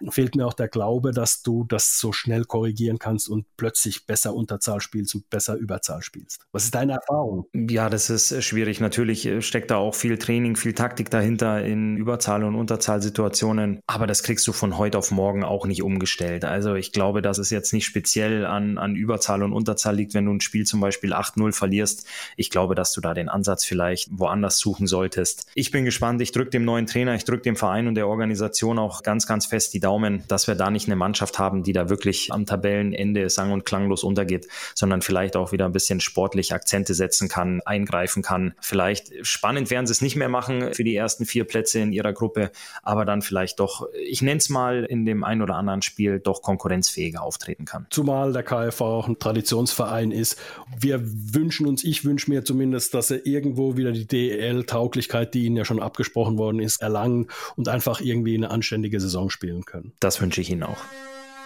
fehlt mir auch der Glaube, dass du das so schnell korrigieren kannst und plötzlich besser Unterzahl spielst und besser Überzahl spielst. Was ist deine Erfahrung? Ja, das ist äh, schwierig. Natürlich äh, steckt da auch viel Training, viel Taktik dahinter in Überzahl- und Unterzahlsituationen. Aber das kriegst du von heute auf morgen auch nicht umgestellt. Also ich glaube, dass es jetzt nicht speziell an, an Überzahl und Unterzahl liegt, wenn du ein Spiel zum Beispiel 8-0 verlierst. Ich glaube, dass du da den Ansatz vielleicht woanders suchen solltest. Ich bin bin gespannt. Ich drücke dem neuen Trainer, ich drücke dem Verein und der Organisation auch ganz, ganz fest die Daumen, dass wir da nicht eine Mannschaft haben, die da wirklich am Tabellenende sang- und klanglos untergeht, sondern vielleicht auch wieder ein bisschen sportlich Akzente setzen kann, eingreifen kann. Vielleicht spannend werden sie es nicht mehr machen für die ersten vier Plätze in ihrer Gruppe, aber dann vielleicht doch, ich nenne es mal in dem ein oder anderen Spiel, doch konkurrenzfähiger auftreten kann. Zumal der KFV auch ein Traditionsverein ist. Wir wünschen uns, ich wünsche mir zumindest, dass er irgendwo wieder die DEL-Tauglichkeit, die ihn ja schon abgesprochen worden ist, erlangen und einfach irgendwie eine anständige Saison spielen können. Das wünsche ich Ihnen auch.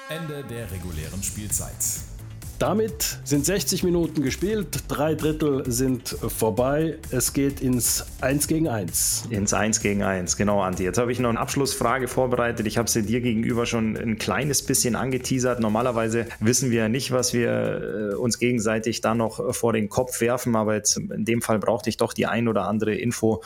Ende der regulären Spielzeit. Damit sind 60 Minuten gespielt, drei Drittel sind vorbei. Es geht ins 1 gegen 1. Ins 1 gegen 1, genau, Anti. Jetzt habe ich noch eine Abschlussfrage vorbereitet. Ich habe sie dir gegenüber schon ein kleines bisschen angeteasert. Normalerweise wissen wir ja nicht, was wir äh, uns gegenseitig da noch vor den Kopf werfen, aber jetzt in dem Fall brauchte ich doch die ein oder andere Info.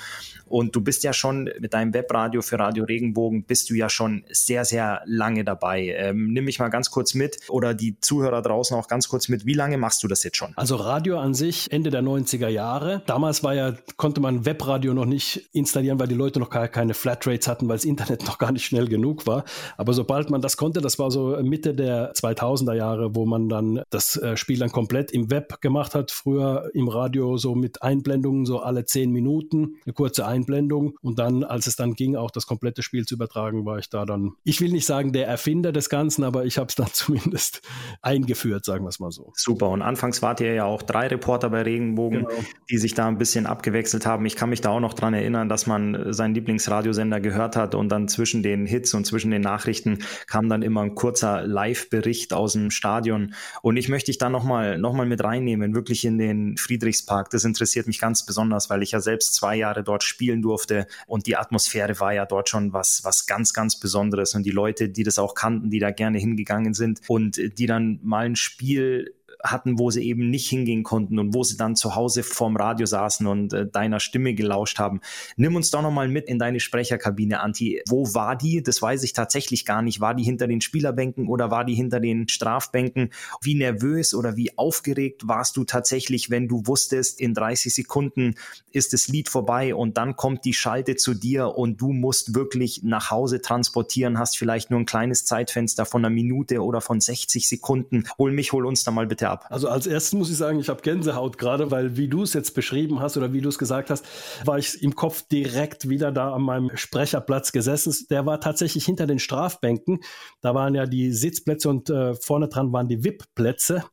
Und du bist ja schon mit deinem Webradio für Radio Regenbogen, bist du ja schon sehr, sehr lange dabei. Ähm, nimm mich mal ganz kurz mit oder die Zuhörer draußen auch ganz kurz mit. Wie lange machst du das jetzt schon? Also Radio an sich Ende der 90er Jahre. Damals war ja, konnte man Webradio noch nicht installieren, weil die Leute noch gar keine Flatrates hatten, weil das Internet [laughs] noch gar nicht schnell genug war. Aber sobald man das konnte, das war so Mitte der 2000er Jahre, wo man dann das äh, Spiel dann komplett im Web gemacht hat. Früher im Radio so mit Einblendungen so alle zehn Minuten, eine kurze Einblendung Einblendung. Und dann, als es dann ging, auch das komplette Spiel zu übertragen, war ich da dann, ich will nicht sagen der Erfinder des Ganzen, aber ich habe es dann [laughs] zumindest eingeführt, sagen wir wir es mal so. Super. Und anfangs wart ihr ja auch drei Reporter bei Regenbogen, genau. die sich da ein bisschen abgewechselt haben. Ich kann mich da auch noch dran erinnern, dass man seinen Lieblingsradiosender gehört hat und dann zwischen den Hits und zwischen den Nachrichten kam dann immer ein kurzer Live-Bericht aus dem Stadion. Und ich möchte dich da nochmal noch mal mit reinnehmen, wirklich in den Friedrichspark. Das interessiert mich ganz besonders, weil ich ja selbst zwei Jahre dort spielen durfte und die Atmosphäre war ja dort schon was, was ganz, ganz Besonderes. Und die Leute, die das auch kannten, die da gerne hingegangen sind und die dann mal ein Spiel euh, hatten, wo sie eben nicht hingehen konnten und wo sie dann zu Hause vorm Radio saßen und äh, deiner Stimme gelauscht haben. Nimm uns doch nochmal mit in deine Sprecherkabine, Anti. Wo war die? Das weiß ich tatsächlich gar nicht. War die hinter den Spielerbänken oder war die hinter den Strafbänken? Wie nervös oder wie aufgeregt warst du tatsächlich, wenn du wusstest, in 30 Sekunden ist das Lied vorbei und dann kommt die Schalte zu dir und du musst wirklich nach Hause transportieren, hast vielleicht nur ein kleines Zeitfenster von einer Minute oder von 60 Sekunden. Hol mich, hol uns da mal bitte ab? Also als erstes muss ich sagen, ich habe Gänsehaut gerade, weil wie du es jetzt beschrieben hast oder wie du es gesagt hast, war ich im Kopf direkt wieder da an meinem Sprecherplatz gesessen. Der war tatsächlich hinter den Strafbänken. Da waren ja die Sitzplätze und äh, vorne dran waren die VIP-Plätze.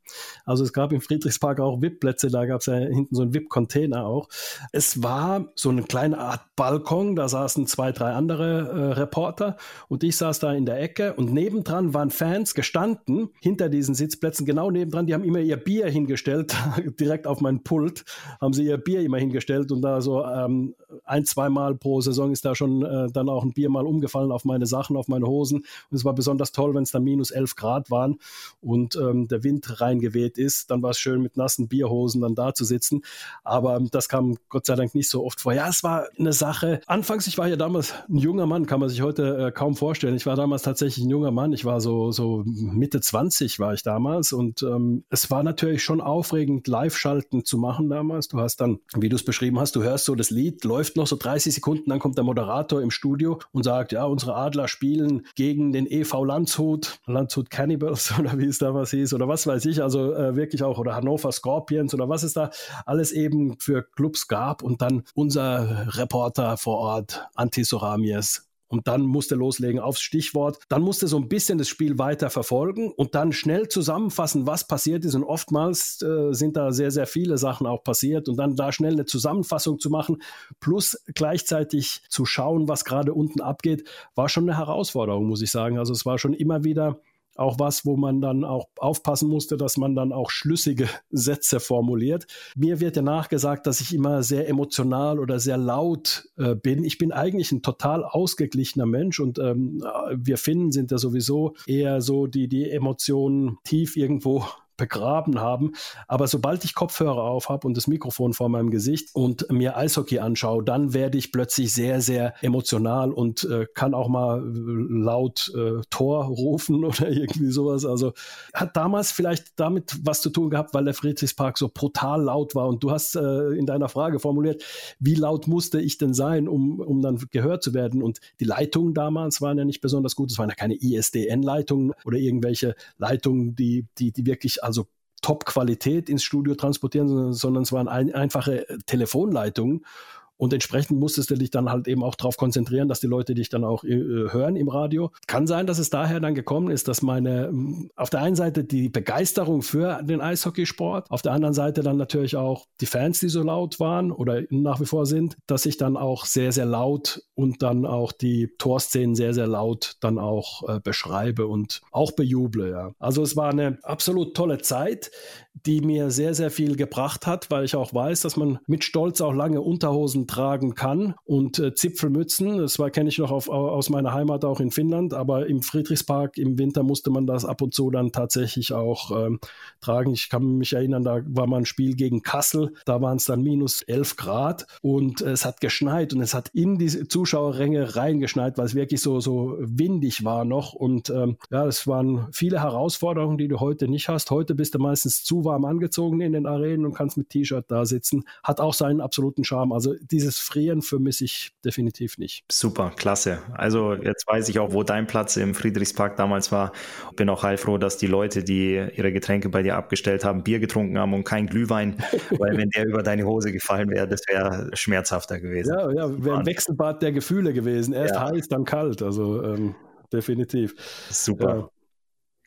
Also es gab im Friedrichspark auch VIP-Plätze, da gab es ja hinten so einen VIP-Container auch. Es war so eine kleine Art Balkon, da saßen zwei, drei andere äh, Reporter und ich saß da in der Ecke und nebendran waren Fans gestanden, hinter diesen Sitzplätzen, genau nebendran, die haben immer ihr Bier hingestellt, [laughs] direkt auf mein Pult, haben sie ihr Bier immer hingestellt und da so ähm, ein, zweimal pro Saison ist da schon äh, dann auch ein Bier mal umgefallen auf meine Sachen, auf meine Hosen. Und es war besonders toll, wenn es dann minus 11 Grad waren und ähm, der Wind reingeweht ist. Dann war es schön, mit nassen Bierhosen dann da zu sitzen. Aber ähm, das kam Gott sei Dank nicht so oft vor. Ja, es war eine Sache. Anfangs, ich war ja damals ein junger Mann, kann man sich heute äh, kaum vorstellen. Ich war damals tatsächlich ein junger Mann. Ich war so, so Mitte 20 war ich damals und ähm, es war natürlich schon aufregend, Live-Schalten zu machen damals. Du hast dann, wie du es beschrieben hast, du hörst so das Lied, läuft noch so 30 Sekunden, dann kommt der Moderator im Studio und sagt, ja, unsere Adler spielen gegen den EV Landshut, Landshut Cannibals [laughs] oder wie es damals hieß oder was weiß ich, also äh, wirklich auch, oder Hannover Scorpions oder was es da alles eben für Clubs gab und dann unser Reporter vor Ort, Anti Soramies, und dann musste loslegen aufs Stichwort. Dann musste so ein bisschen das Spiel weiter verfolgen und dann schnell zusammenfassen, was passiert ist. Und oftmals äh, sind da sehr, sehr viele Sachen auch passiert. Und dann da schnell eine Zusammenfassung zu machen, plus gleichzeitig zu schauen, was gerade unten abgeht, war schon eine Herausforderung, muss ich sagen. Also es war schon immer wieder auch was, wo man dann auch aufpassen musste, dass man dann auch schlüssige [laughs] Sätze formuliert. Mir wird ja nachgesagt, dass ich immer sehr emotional oder sehr laut äh, bin. Ich bin eigentlich ein total ausgeglichener Mensch und ähm, wir Finnen sind ja sowieso eher so, die die Emotionen tief irgendwo begraben haben. Aber sobald ich Kopfhörer auf habe und das Mikrofon vor meinem Gesicht und mir Eishockey anschaue, dann werde ich plötzlich sehr, sehr emotional und äh, kann auch mal äh, laut äh, Tor rufen [laughs] oder irgendwie sowas. Also hat damals vielleicht damit was zu tun gehabt, weil der Friedrichspark so brutal laut war. Und du hast äh, in deiner Frage formuliert, wie laut musste ich denn sein, um, um dann gehört zu werden? Und die Leitungen damals waren ja nicht besonders gut. Es waren ja keine ISDN-Leitungen oder irgendwelche Leitungen, die, die, die wirklich also Top-Qualität ins Studio transportieren, sondern es waren ein, einfache Telefonleitungen. Und entsprechend musstest du dich dann halt eben auch darauf konzentrieren, dass die Leute dich dann auch äh, hören im Radio. Kann sein, dass es daher dann gekommen ist, dass meine, mm, auf der einen Seite die Begeisterung für den Eishockeysport, auf der anderen Seite dann natürlich auch die Fans, die so laut waren oder nach wie vor sind, dass ich dann auch sehr, sehr laut und dann auch die Torszenen sehr, sehr laut dann auch äh, beschreibe und auch bejuble. Ja. Also es war eine absolut tolle Zeit, die mir sehr, sehr viel gebracht hat, weil ich auch weiß, dass man mit Stolz auch lange Unterhosen tragen kann und äh, Zipfelmützen. Das kenne ich noch auf, aus meiner Heimat auch in Finnland, aber im Friedrichspark im Winter musste man das ab und zu dann tatsächlich auch ähm, tragen. Ich kann mich erinnern, da war mal ein Spiel gegen Kassel, da waren es dann minus 11 Grad und es hat geschneit und es hat in die Zuschauerränge reingeschneit, weil es wirklich so, so windig war noch und ähm, ja, es waren viele Herausforderungen, die du heute nicht hast. Heute bist du meistens zu warm angezogen in den Arenen und kannst mit T-Shirt da sitzen. Hat auch seinen absoluten Charme. Also dieses Frieren vermisse ich definitiv nicht. Super, klasse. Also jetzt weiß ich auch, wo dein Platz im Friedrichspark damals war. Bin auch heilfroh, dass die Leute, die ihre Getränke bei dir abgestellt haben, Bier getrunken haben und kein Glühwein, [laughs] weil wenn der über deine Hose gefallen wäre, das wäre schmerzhafter gewesen. Ja, ja, wäre ein Wechselbad der Gefühle gewesen. Erst ja. heiß, dann kalt. Also ähm, definitiv. Super. Ja.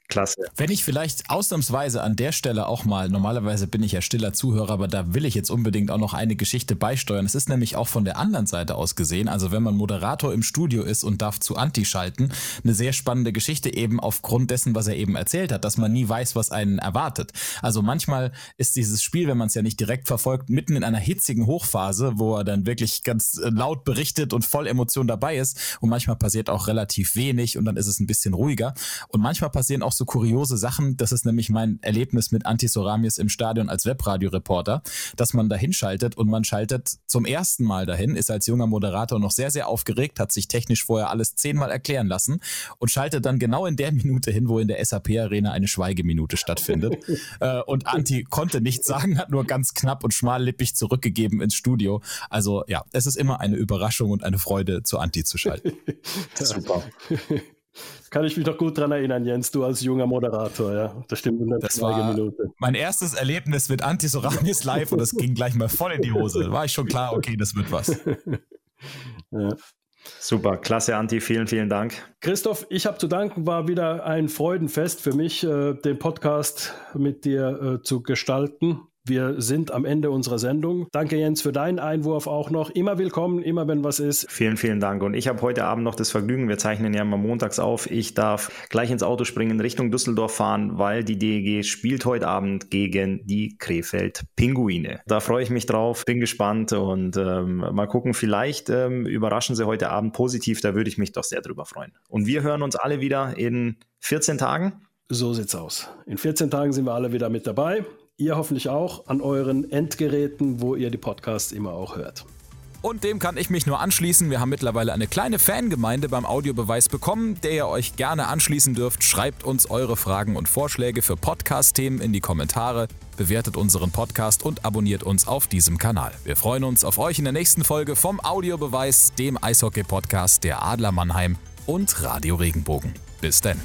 Klasse. Wenn ich vielleicht ausnahmsweise an der Stelle auch mal, normalerweise bin ich ja stiller Zuhörer, aber da will ich jetzt unbedingt auch noch eine Geschichte beisteuern. Es ist nämlich auch von der anderen Seite aus gesehen, also wenn man Moderator im Studio ist und darf zu Anti schalten, eine sehr spannende Geschichte eben aufgrund dessen, was er eben erzählt hat, dass man nie weiß, was einen erwartet. Also manchmal ist dieses Spiel, wenn man es ja nicht direkt verfolgt, mitten in einer hitzigen Hochphase, wo er dann wirklich ganz laut berichtet und voll Emotion dabei ist und manchmal passiert auch relativ wenig und dann ist es ein bisschen ruhiger und manchmal passieren auch so kuriose Sachen. Das ist nämlich mein Erlebnis mit Antisoramis im Stadion als Webradioreporter, dass man da hinschaltet und man schaltet zum ersten Mal dahin, ist als junger Moderator noch sehr, sehr aufgeregt, hat sich technisch vorher alles zehnmal erklären lassen und schaltet dann genau in der Minute hin, wo in der SAP-Arena eine Schweigeminute stattfindet. [laughs] äh, und Anti konnte nichts sagen, hat nur ganz knapp und schmallippig zurückgegeben ins Studio. Also ja, es ist immer eine Überraschung und eine Freude, zu Anti zu schalten. [laughs] Super. Kann ich mich noch gut dran erinnern, Jens, du als junger Moderator, ja. Das stimmt in der das war Minute. Mein erstes Erlebnis mit Antisoranis live und das ging gleich mal voll in die Hose. War ich schon klar, okay, das wird was. [laughs] ja. Super, klasse Anti, vielen, vielen Dank. Christoph, ich habe zu danken, war wieder ein Freudenfest für mich, äh, den Podcast mit dir äh, zu gestalten. Wir sind am Ende unserer Sendung. Danke, Jens, für deinen Einwurf auch noch. Immer willkommen, immer wenn was ist. Vielen, vielen Dank. Und ich habe heute Abend noch das Vergnügen, wir zeichnen ja mal montags auf. Ich darf gleich ins Auto springen, Richtung Düsseldorf fahren, weil die DEG spielt heute Abend gegen die Krefeld Pinguine. Da freue ich mich drauf, bin gespannt und ähm, mal gucken, vielleicht ähm, überraschen sie heute Abend positiv. Da würde ich mich doch sehr drüber freuen. Und wir hören uns alle wieder in 14 Tagen. So sieht's aus. In 14 Tagen sind wir alle wieder mit dabei. Ihr hoffentlich auch an euren Endgeräten, wo ihr die Podcasts immer auch hört. Und dem kann ich mich nur anschließen. Wir haben mittlerweile eine kleine Fangemeinde beim Audiobeweis bekommen, der ihr euch gerne anschließen dürft. Schreibt uns eure Fragen und Vorschläge für Podcast-Themen in die Kommentare, bewertet unseren Podcast und abonniert uns auf diesem Kanal. Wir freuen uns auf euch in der nächsten Folge vom Audiobeweis, dem Eishockey-Podcast der Adler Mannheim und Radio Regenbogen. Bis denn.